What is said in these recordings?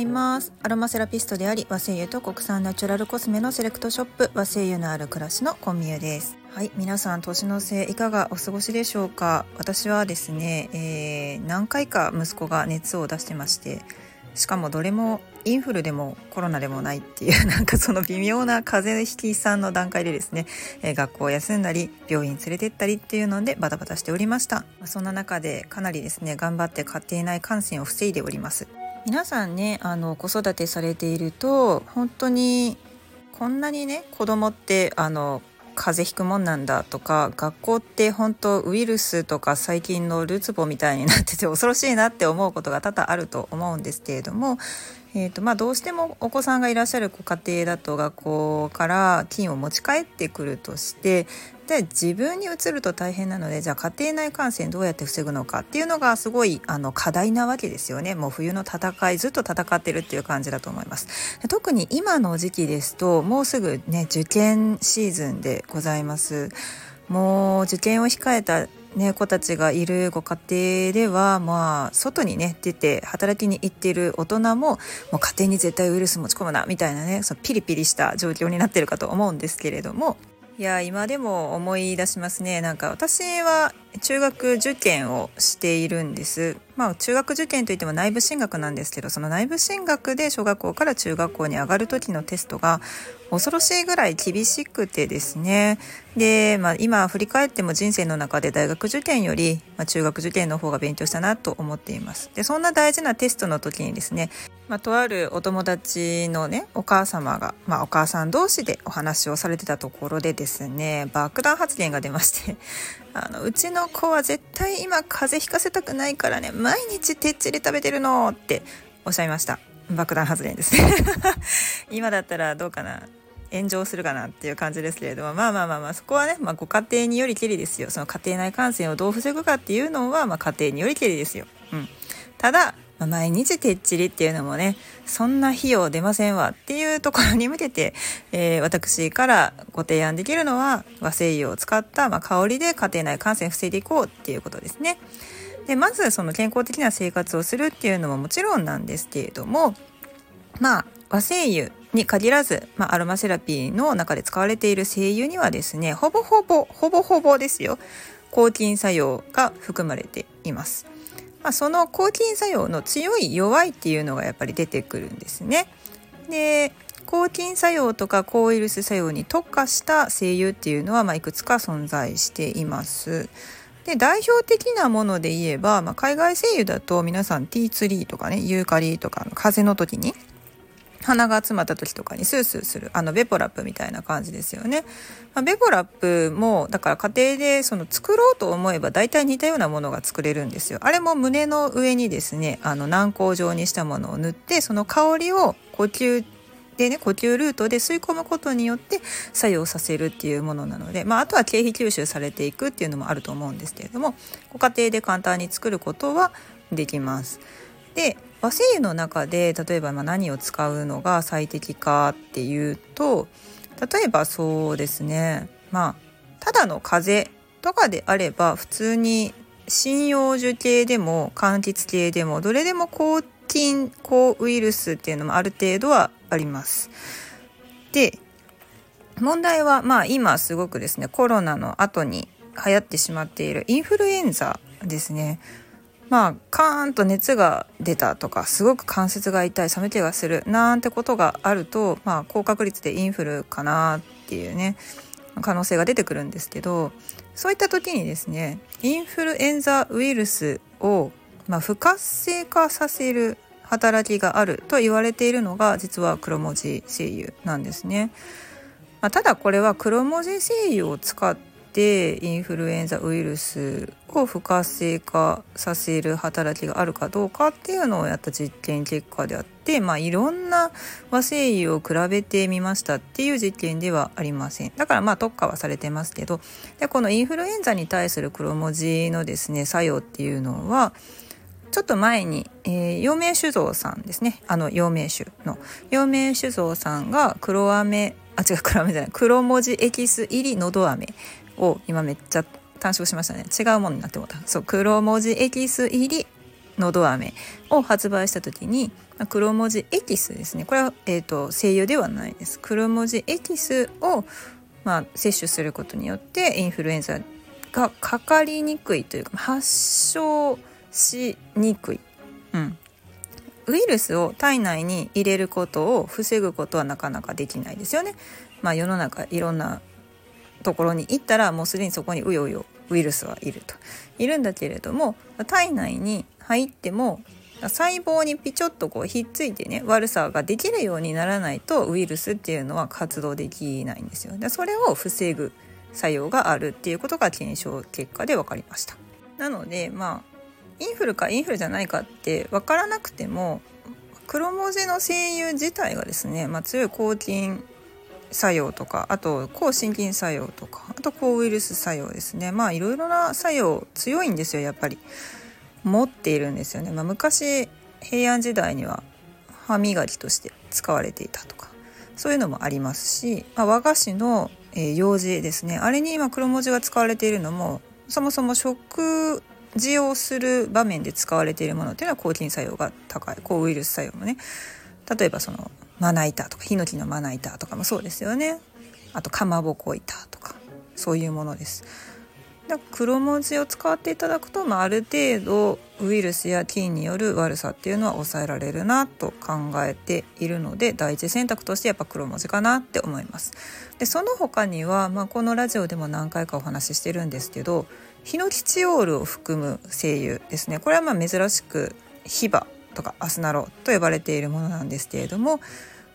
います。アロマセラピストであり和製油と国産ナチュラルコスメのセレクトショップ和製油のある暮らしのコンミュです。はい皆さん年の瀬いかがお過ごしでしょうか？私はですね、えー、何回か息子が熱を出してましてしかもどれもインフルでもコロナでもないっていう なんかその微妙な風邪ひきさんの段階でですね、え、学校を休んだり病院連れてったりっていうのでバタバタしておりました、そんな中でかなりですね頑張って家庭内感染を防いでおります。皆さんねあの子育てされていると本当にこんなにね子供ってあの風邪ひくもんなんだとか学校って本当ウイルスとか細菌のるつぼみたいになってて恐ろしいなって思うことが多々あると思うんですけれども、えーとまあ、どうしてもお子さんがいらっしゃるご家庭だと学校から菌を持ち帰ってくるとしてで自分にうつると大変なのでじゃあ家庭内感染どうやって防ぐのかっていうのがすごいあの課題なわけですよね。もう冬の戦いずっと戦ってるっていう感じだと思います。特に今の時期ですともうすぐね受験シーズンでございます。もう受験を控えたね、子たちがいるご家庭では、まあ、外にね、出て働きに行っている大人も、もう家庭に絶対ウイルス持ち込むな、みたいなね、そのピリピリした状況になってるかと思うんですけれども、いや今でも思い出しますね。なんか私は中学受験をしているんです。まあ中学受験といっても内部進学なんですけどその内部進学で小学校から中学校に上がる時のテストが恐ろしいぐらい厳しくてですね。で、まあ、今振り返っても人生の中で大学受験より、まあ、中学受験の方が勉強したなと思っています。でそんな大事なテストの時にですね、まあ、とあるお友達のねお母様が、まあ、お母さん同士でお話をされてたところでですね爆弾発言が出まして。あのうちの子は絶対今風邪ひかせたくないからね毎日てっちり食べてるのっておっしゃいました。爆弾発言ですね。今だったらどうかな炎上するかなっていう感じですけれどもまあまあまあまあそこはね、まあ、ご家庭によりけりですよ。その家庭内感染をどう防ぐかっていうのは、まあ、家庭によりけりですよ。うん、ただ、まあ、毎日てっちりっていうのもねそんな費用出ませんわっていうところに向けて、えー、私からご提案できるのは和精油を使った、まあ、香りで家庭内感染を防いでいこうっていうことですね。でまずその健康的な生活をするっていうのももちろんなんですけれどもまあ和精油に限らず、まあ、アロマセラピーの中で使われている精油にはですねほぼほぼほぼほぼですよ抗菌作用が含まれています。まあ、その抗菌作用の強い弱いっていうのがやっぱり出てくるんですね。で抗菌作用とか抗ウイルス作用に特化した精油っていうのは、まあ、いくつか存在しています。で代表的なもので言えば、まあ、海外精油だと皆さんティーツリーとかねユーカリとか風邪の時に鼻が詰まった時とかにスースーするあのベポラップみたいな感じですよね。まあ、ベポラップもだから家庭でその作ろうと思えば大体似たようなものが作れるんですよ。あれも胸の上にですねあの軟膏状にしたものを塗ってその香りを呼吸でね呼吸ルートで吸い込むことによって作用させるっていうものなので、まあ、あとは経費吸収されていくっていうのもあると思うんですけれどもご家庭で簡単に作ることはできます。で和製油の中で例えばま何を使うのが最適かっていうと例えばそうですねまあただの風邪とかであれば普通に針葉樹系でも柑橘系でもどれでも抗菌抗ウイルスっていうのもある程度はあります。で問題はまあ今すごくですねコロナの後に流行ってしまっているインフルエンザですね。まあカーンと熱が出たとかすごく関節が痛い冷め手がするなんてことがあると、まあ、高確率でインフルかなっていうね可能性が出てくるんですけどそういった時にですねインフルエンザウイルスを、まあ、不活性化させる働きがあると言われているのが実は黒文字精油なんですね。まあ、ただこれは黒文字精油を使っってインフルエンザウイルスを不活性化させる働きがあるかどうかっていうのをやった実験結果であって、まあ、いろんな和製油を比べてみましたっていう実験ではありません。だからまあ特化はされてますけどでこのインフルエンザに対する黒文字のですね作用っていうのはちょっと前に、えー、陽明酒造さんですね。あの陽明酒の。陽明酒造さんが黒飴あ違う黒飴じゃない。黒文字エキス入りのど飴を今めっちゃ短縮しましたね。違うものになってもた。そう黒文字エキス入りのど飴を発売した時に黒文字エキスですね。これは、えーと、精油ではないです。黒文字エキスを、まあ、摂取することによってインフルエンザがかかりにくいというか発症しにくい、うん、ウイルスを体内に入れることを防ぐことはなかなかできないですよね。まあ、世の中いろんなところに行ったらもうすでにそこにうようよウイルスはいるといるんだけれども体内に入っても細胞にピチョッとこうひっついてね悪さができるようにならないとウイルスっていうのは活動できないんですよ。でそれを防ぐ作用があるっていうことが検証結果で分かりました。なのでまあインフルかインフルじゃないかって分からなくても黒文字の精油自体がですね、まあ、強い抗菌作用とかあと抗心筋作用とかあと抗ウイルス作用ですね。まあいろいろな作用強いんですよやっぱり。持っているんですよね、まあ、昔平安時代には歯磨きとして使われていたとかそういうのもありますし、まあ、和菓子の、えー、用紙ですね。あれに今黒文字が使われているのもそもそも食事をする場面で使われているものっていうのは抗菌作用が高い抗ウイルス作用もね。例えばそのまな板とかヒノキのまな板とかもそうですよね。あとかまぼこ板とかそういうものです。だ黒文字を使っていただくと、まあ、ある程度ウイルスや菌による悪さっていうのは抑えられるなと考えているので第一選択としてやっぱ黒文字かなって思います。でその他には、まあ、このラジオでも何回かお話ししてるんですけどヒノキチオールを含む精油ですね。これはまあ珍しくヒバとかアスナロと呼ばれているものなんですけれども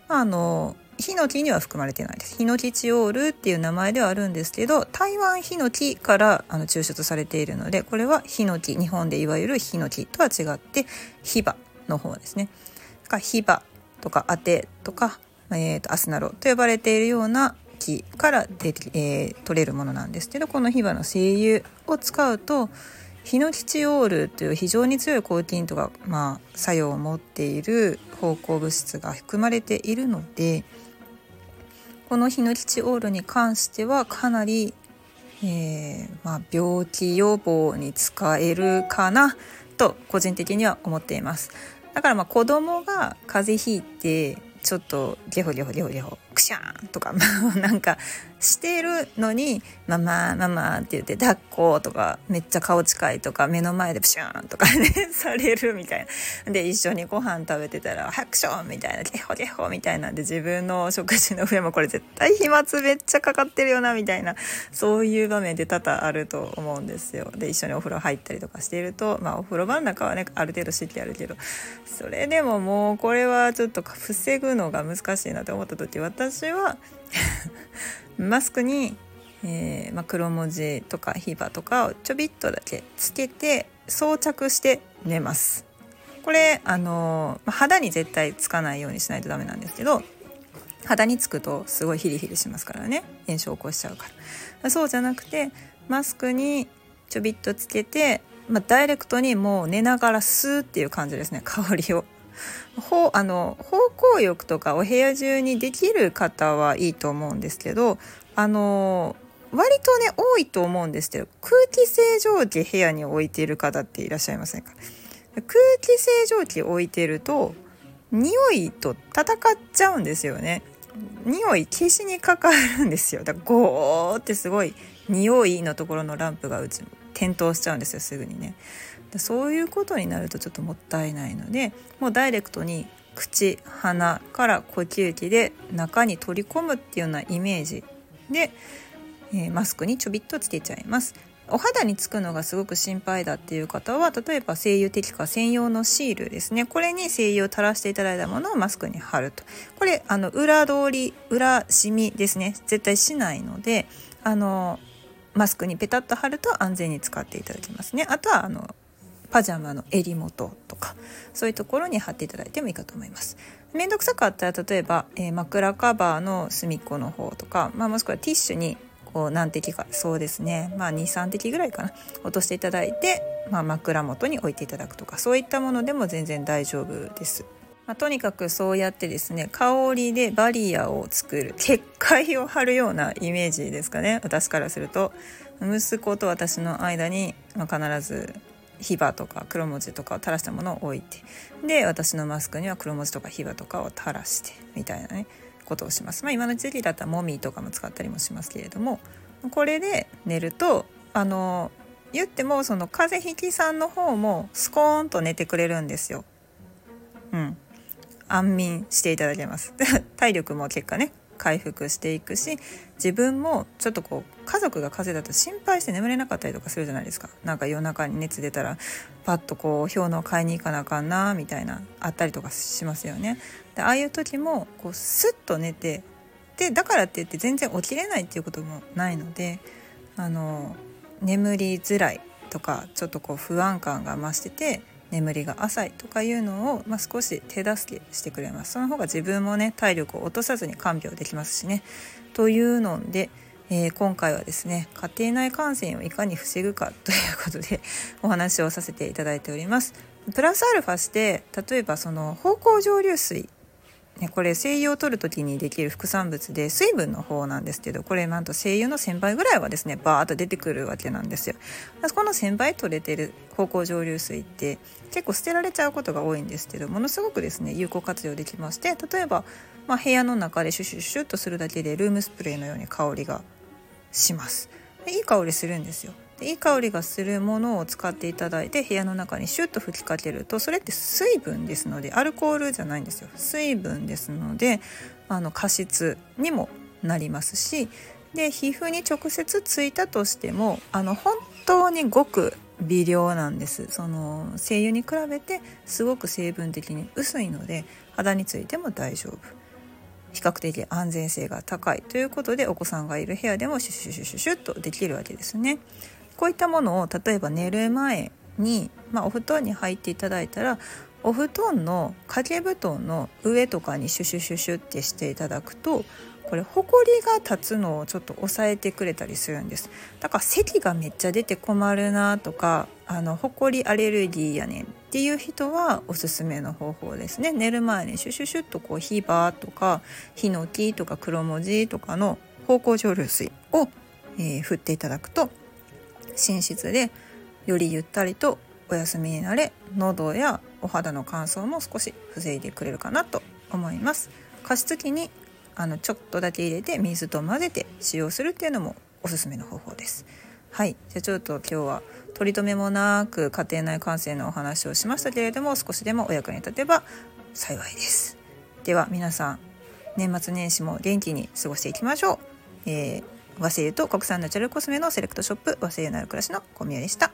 あのヒノキには含まれてないです。ヒノキチオールっていう名前ではあるんですけど台湾ヒノキからあの抽出されているのでこれはヒノキ日本でいわゆるヒノキとは違ってヒバの方ですね。ヒバとかアテとか、えーと、アスナロと呼ばれているような木からで、えー、取れるものなんですけどこのヒバの精油を使うとヒノキチオールという非常に強い抗菌とか、まあ、作用を持っている芳香物質が含まれているのでこのヒノキチオールに関してはかなり、えー、まあ、病気予防に使えるかなと個人的には思っています。だからまあ子供が風邪ひいてちょっとゲホゲホゲホゲホクシャーンとか なんかしてるのに「ママママ」って言って抱っことかめっちゃ顔近いとか目の前でプシューンとか ねされるみたいなで一緒にご飯食べてたら「ハクション!」みたいな「ゲホゲホ!」みたいなんで自分の食事の上もこれ絶対飛沫めっちゃかかってるよなみたいなそういう場面で多々あると思うんですよで一緒にお風呂入ったりとかしているとまあお風呂場の中はねある程度湿気あるけどそれでももうこれはちょっと防ぐのが難しいなと思った時私は マスクに、えーまあ、黒文字とかヒバとかをちょびっとだけつけて装着して寝ます。これあの肌に絶対つかないようにしないとダメなんですけど肌につくとすごいヒリヒリしますからね。炎症を起こしちゃうから。そうじゃなくてマスクにちょびっとつけて、まあ、ダイレクトにもう寝ながら吸うっていう感じですね。香りをほあの方向浴とかお部屋中にできる方はいいと思うんですけどあの割とね多いと思うんですけど空気清浄機部屋に置いている方っていらっしゃいませんか？空気清浄機置いてると匂いと戦っちゃうんですよね。匂い消しにかかるんですよ。だからゴーってすごい匂いのところのランプがうち点灯しちゃうんですよすぐにね。そういうことになるとちょっともったいないのでもうダイレクトに口鼻から呼吸器で中に取り込むっていうようなイメージで、えー、マスクにちょびっとつけちゃいます。お肌につくのがすごく心配だっていう方は例えば精油滴下専用のシールですね。これに精油を垂らしていただいたものをマスクに貼ると。これあの裏通り裏染みですね。絶対しないのであのマスクにペタッと貼ると安全に使っていただけますねあとはあのパジャマの襟元とかそういうところに貼っていただいてもいいかと思います。めんどくさかったら例えば、えー、枕カバーの隅っこの方とか、まあ、もしくはティッシュにこう何滴かそうですねまあ23滴ぐらいかな落としていただいて、まあ、枕元に置いていただくとかそういったものでも全然大丈夫です。まあ、とにかくそうやってですね香りでバリアを作る結界を張るようなイメージですかね私からすると息子と私の間に、まあ、必ずヒバとか黒文字とかを垂らしたものを置いてで私のマスクには黒文字とかヒバとかを垂らしてみたいなねことをします。まあ、今の時期だったらモミとかも使ったりもしますけれどもこれで寝るとあの言ってもその風邪ひきさんの方もスコーンと寝てくれるんですよ。うん、安眠していただけます。体力も結果ね回復していくし自分もちょっとこう家族が風邪だと心配して眠れなかったりとかするじゃないですか。なんか夜中に熱出たらパッとこう氷の買いに行かなあかんなみたいなあったりとかしますよね。でああいう時もこうスッと寝てでだからって言って全然起きれないっていうこともないのであの眠りづらいとかちょっとこう不安感が増してて眠りが浅いとかいうのを、まあ、少し手助けしてくれます。その方が自分もね体力を落とさずに看病できますしね。というので、えー、今回はですね家庭内感染をいかに防ぐかということでお話をさせていただいております。プラスアルファして例えばその芳香蒸留水ね、これ精油を取る時にできる副産物で水分の方なんですけどこれなんと精油の1000倍ぐらいはですねバーッと出てくるわけなんですよ。この1000倍取れてる芳香蒸留水って結構捨てられちゃうことが多いんですけどものすごくですね有効活用できまして例えば、まあ、部屋の中でシュシュシュッとするだけでルームスプレーのように香りがします。でいい香りするんですよ。でいい香りがするものを使っていただいて部屋の中にシュッと吹きかけるとそれって水分ですのでアルコールじゃないんですよ。水分ですのであの加湿にもなりますしで皮膚に直接ついたとしてもあの本当にごく微量なんです。その精油に比べてすごく成分的に薄いので肌についても大丈夫。比較的安全性が高い。ということでお子さんがいる部屋でもシュシュシュシュシュッとできるわけですね。こういったものを例えば寝る前に、まあ、お布団に入っていただいたらお布団の掛け布団の上とかにシュシュシュシュってしていただくとこれほこりが立つのをちょっと抑えてくれたりするんです。だから咳がめっちゃ出て困るなとかあのほこりアレルギーやねんっていう人はおすすめの方法ですね。寝る前にシュシュシュッとこうヒバとかヒノキとか黒文字とかの芳香蒸留水を、えー、振っていただくと寝室でよりゆったりとお休みになれ喉やお肌の乾燥も少し防いでくれるかなと思います加湿器にあのちょっとだけ入れて水と混ぜて使用するっていうのもおすすめの方法ですはいじゃあちょっと今日は取り留めもなく家庭内感染のお話をしましたけれども少しでもお役に立てば幸いですでは皆さん年末年始も元気に過ごしていきましょう、えー和製油と国産ナチュラルコスメのセレクトショップ和製油なる暮らしの小宮でした。